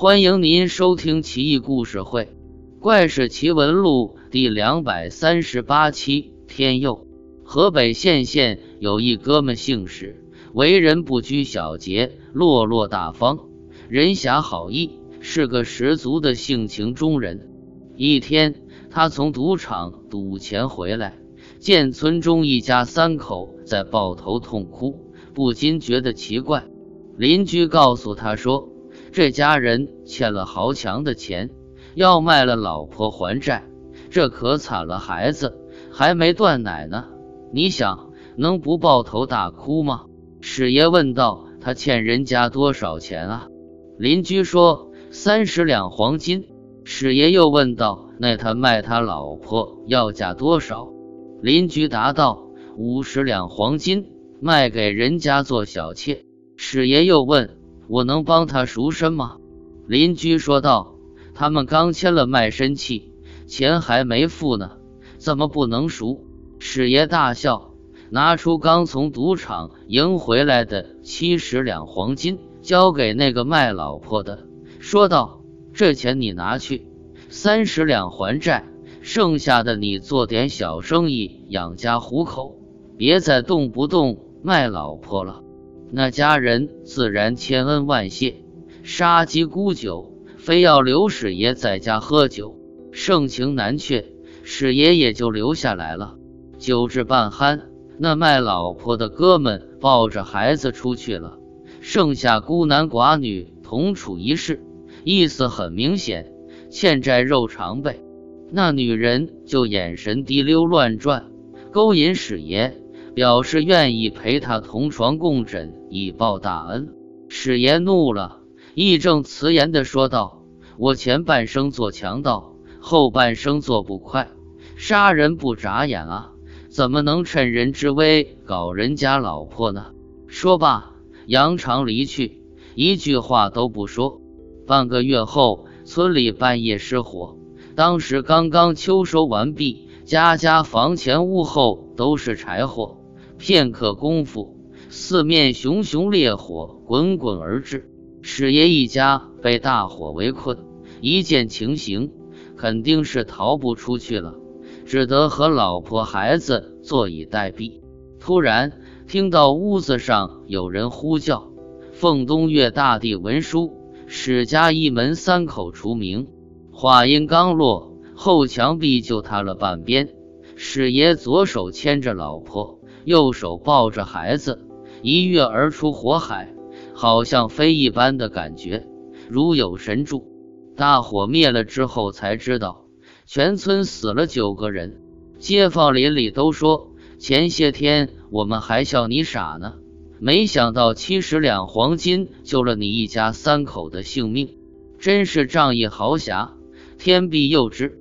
欢迎您收听《奇异故事会·怪事奇闻录》第两百三十八期。天佑，河北献县有一哥们姓史，为人不拘小节，落落大方，人侠好义，是个十足的性情中人。一天，他从赌场赌钱回来，见村中一家三口在抱头痛哭，不禁觉得奇怪。邻居告诉他说。这家人欠了豪强的钱，要卖了老婆还债，这可惨了。孩子还没断奶呢，你想能不抱头大哭吗？史爷问道。他欠人家多少钱啊？邻居说三十两黄金。史爷又问道。那他卖他老婆要价多少？邻居答道五十两黄金，卖给人家做小妾。史爷又问。我能帮他赎身吗？邻居说道：“他们刚签了卖身契，钱还没付呢，怎么不能赎？”史爷大笑，拿出刚从赌场赢回来的七十两黄金，交给那个卖老婆的，说道：“这钱你拿去，三十两还债，剩下的你做点小生意养家糊口，别再动不动卖老婆了。”那家人自然千恩万谢，杀鸡沽酒，非要刘史爷在家喝酒，盛情难却，史爷也就留下来了。酒至半酣，那卖老婆的哥们抱着孩子出去了，剩下孤男寡女同处一室，意思很明显，欠债肉偿呗。那女人就眼神滴溜乱转，勾引史爷。表示愿意陪他同床共枕以报大恩。史爷怒了，义正辞严地说道：“我前半生做强盗，后半生做捕快，杀人不眨眼啊，怎么能趁人之危搞人家老婆呢？”说罢，扬长离去，一句话都不说。半个月后，村里半夜失火，当时刚刚秋收完毕，家家房前屋后都是柴火。片刻功夫，四面熊熊烈火滚滚而至，史爷一家被大火围困。一见情形，肯定是逃不出去了，只得和老婆孩子坐以待毙。突然听到屋子上有人呼叫：“奉东岳大帝文书，史家一门三口除名。”话音刚落，后墙壁就塌了半边。史爷左手牵着老婆。右手抱着孩子，一跃而出火海，好像飞一般的感觉，如有神助。大火灭了之后，才知道全村死了九个人。街坊邻里都说，前些天我们还笑你傻呢，没想到七十两黄金救了你一家三口的性命，真是仗义豪侠，天必佑之。